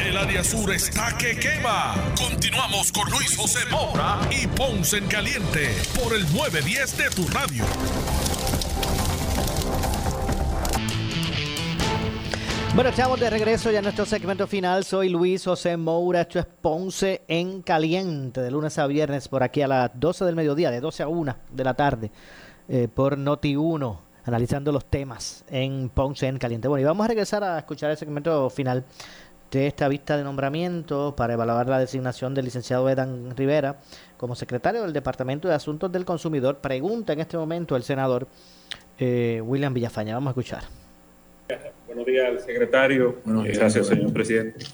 Speaker 1: El área sur está que quema. Continuamos con Luis José Moura y Ponce en Caliente por el 910 de tu radio.
Speaker 3: Bueno, estamos de regreso ya en nuestro segmento final. Soy Luis José Moura. Esto es Ponce en Caliente, de lunes a viernes, por aquí a las 12 del mediodía, de 12 a 1 de la tarde, eh, por Noti 1, analizando los temas en Ponce en Caliente. Bueno, y vamos a regresar a escuchar el segmento final de esta vista de nombramiento para evaluar la designación del licenciado Edan Rivera como secretario del Departamento de Asuntos del Consumidor. Pregunta en este momento el senador eh, William Villafaña. Vamos a escuchar.
Speaker 17: Buenos días al secretario. Gracias, señor presidente.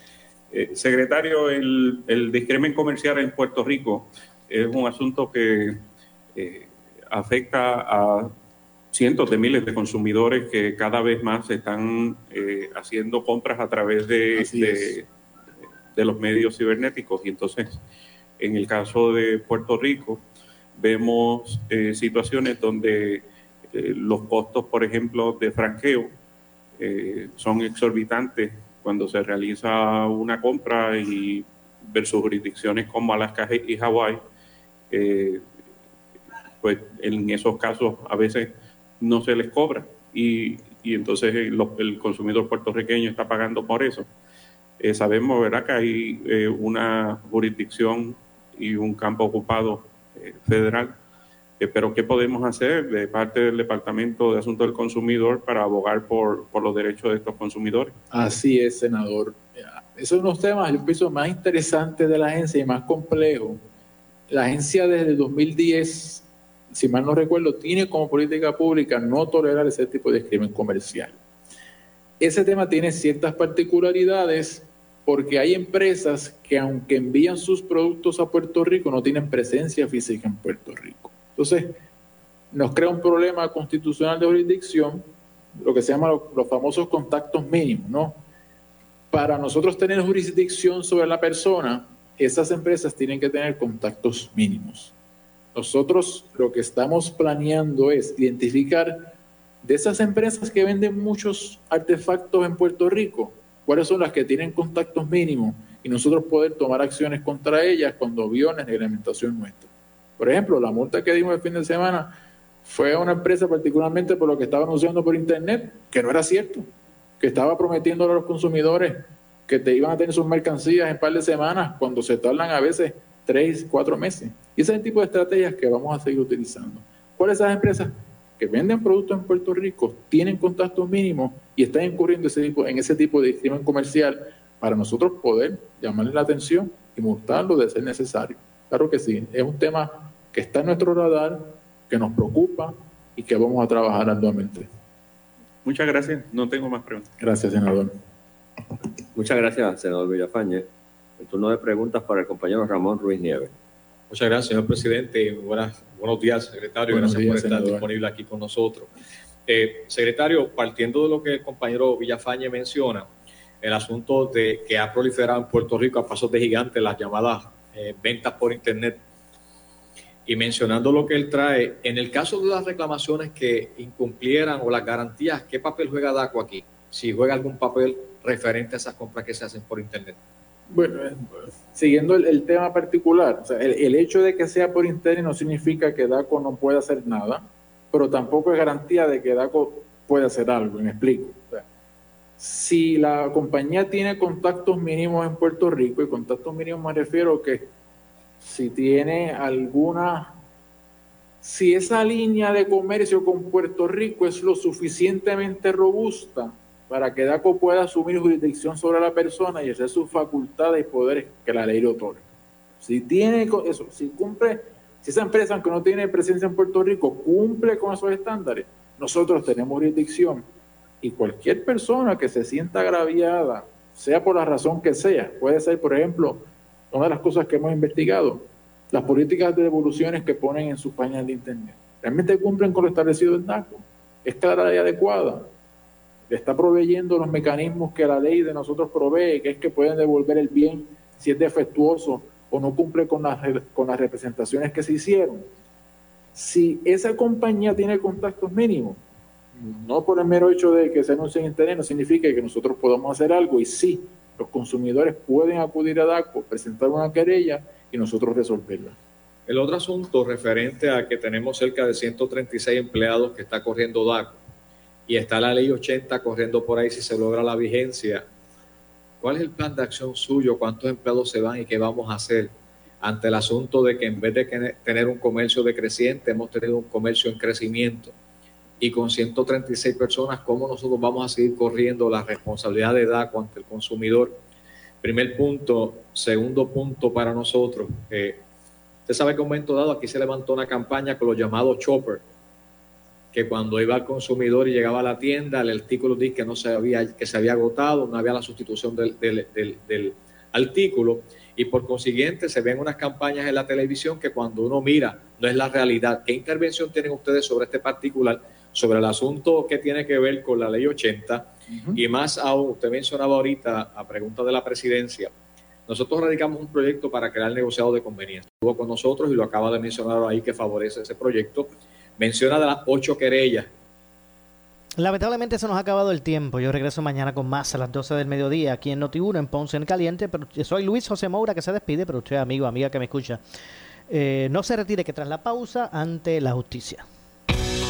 Speaker 17: Eh, secretario, el, el, discrimen comercial en Puerto Rico es un asunto que eh, afecta a cientos de miles de consumidores que cada vez más están eh, haciendo compras a través de, de, los medios cibernéticos. Y entonces, en el caso de Puerto Rico, vemos eh, situaciones donde eh, los costos, por ejemplo, de franqueo son exorbitantes cuando se realiza una compra y versus jurisdicciones como Alaska y Hawái pues en esos casos a veces no se les cobra y, y entonces el, el consumidor puertorriqueño está pagando por eso. Eh, sabemos, ¿verdad?, que hay eh, una jurisdicción y un campo ocupado eh, federal, pero ¿qué podemos hacer de parte del Departamento de Asuntos del Consumidor para abogar por, por los derechos de estos consumidores?
Speaker 5: Así es, senador. Esos son los temas, yo pienso, más interesantes de la agencia y más complejos. La agencia desde el 2010, si mal no recuerdo, tiene como política pública no tolerar ese tipo de crimen comercial. Ese tema tiene ciertas particularidades porque hay empresas que aunque envían sus productos a Puerto Rico, no tienen presencia física en Puerto Rico. Entonces, nos crea un problema constitucional de jurisdicción, lo que se llama los, famosos contactos mínimos, ¿no? Para nosotros tener jurisdicción sobre la persona, esas empresas tienen que tener contactos mínimos. Nosotros lo que estamos planeando es identificar de esas empresas que venden muchos artefactos en Puerto Rico, cuáles son las que tienen contactos mínimos y nosotros poder tomar acciones contra ellas cuando violen reglamentación nuestra. Por ejemplo, la multa que dimos el fin de semana fue a una empresa particularmente por lo que estaba anunciando por internet, que no era cierto, que estaba prometiendo a los consumidores que te iban a tener sus mercancías en un par de semanas cuando se tardan a veces tres, cuatro meses. Y ese es el tipo de estrategias que vamos a seguir utilizando. ¿Cuáles son esas empresas que venden productos en Puerto Rico, tienen contactos mínimos y están incurriendo ese tipo, en ese tipo de crimen comercial para nosotros poder llamarle la atención y multarlo de ser necesario? Claro que sí, es un tema que está en nuestro radar, que nos preocupa y que vamos a trabajar arduamente.
Speaker 17: Muchas gracias, no tengo más preguntas.
Speaker 5: Gracias, senador.
Speaker 16: Muchas gracias, senador Villafañe. El turno de preguntas para el compañero Ramón Ruiz Nieves.
Speaker 18: Muchas gracias, señor presidente. Buenas, buenos días, secretario.
Speaker 5: Buenos
Speaker 18: gracias
Speaker 5: días,
Speaker 18: por estar
Speaker 5: senador.
Speaker 18: disponible aquí con nosotros. Eh, secretario, partiendo de lo que el compañero Villafañe menciona, el asunto de que ha proliferado en Puerto Rico a pasos de gigante las llamadas eh, ventas por Internet, y mencionando lo que él trae, en el caso de las reclamaciones que incumplieran o las garantías, ¿qué papel juega DACO aquí? Si juega algún papel referente a esas compras que se hacen por Internet.
Speaker 5: Bueno, eh, siguiendo el, tema particular, el, hecho de que sea por internet no significa que DACO no pueda hacer nada, pero tampoco es garantía de que DACO pueda hacer algo, me explico. Si la compañía tiene contactos mínimos en Puerto Rico, y contactos mínimos me refiero que si tiene alguna, si esa línea de comercio con Puerto Rico es lo suficientemente robusta para que DACO pueda asumir jurisdicción sobre la persona y ejercer sus facultades y poderes que la ley le otorga. Si tiene eso, si cumple, si esa empresa, aunque no tiene presencia en Puerto Rico, cumple con esos estándares, nosotros tenemos jurisdicción y cualquier persona que se sienta agraviada, sea por la razón que sea, puede ser, por ejemplo, una de las cosas que hemos investigado, las políticas de devoluciones que ponen en sus páginas de internet. ¿Realmente cumplen con lo establecido en DACO? ¿Es clara y adecuada? ¿Le está proveyendo los mecanismos que la ley de nosotros provee, que es que pueden devolver el bien si es defectuoso o no cumple con las, con las representaciones que se hicieron? Si esa compañía tiene contactos mínimos, no por el mero hecho de que se anuncie en internet, no significa que nosotros podamos hacer algo y sí, los consumidores pueden acudir a DACO, presentar una querella y nosotros resolverla.
Speaker 18: El otro asunto referente a que tenemos cerca de 136 empleados que está corriendo DACO y está la ley 80 corriendo por ahí si se logra la vigencia. ¿Cuál es el plan de acción suyo? ¿Cuántos empleados se van y qué vamos a hacer ante el asunto de que en vez de tener un comercio decreciente hemos tenido un comercio en crecimiento? Y con 136 personas, ¿cómo nosotros vamos a seguir corriendo la responsabilidad de DACO ante el consumidor? Primer punto. Segundo punto para nosotros. eh, Usted sabe que en un momento dado aquí se levantó una campaña con los llamados chopper, que cuando iba al consumidor y llegaba a la tienda, el artículo dice que no se había, que se había agotado, no había la sustitución del, del- del- del artículo, y por consiguiente se ven unas campañas en la televisión que cuando uno mira no es la realidad. ¿Qué intervención tienen ustedes sobre este particular, sobre el asunto que tiene que ver con la ley 80? Y más aún, usted mencionaba ahorita, a pregunta de la presidencia, nosotros radicamos un proyecto para crear el negociado de conveniencia. Estuvo con nosotros y lo acaba de mencionar ahí que favorece ese proyecto menciona de las ocho querellas.
Speaker 3: Lamentablemente se nos ha acabado el tiempo. Yo regreso mañana con más a las 12 del mediodía aquí en Noti1 en Ponce en Caliente. Pero soy Luis José Moura que se despide, pero usted, amigo, amiga que me escucha, eh, no se retire que tras la pausa ante la justicia.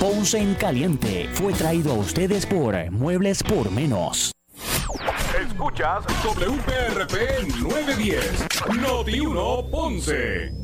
Speaker 2: Ponce en Caliente fue traído a ustedes por Muebles por Menos.
Speaker 1: Escuchas WPRP 910, Noti1 Ponce.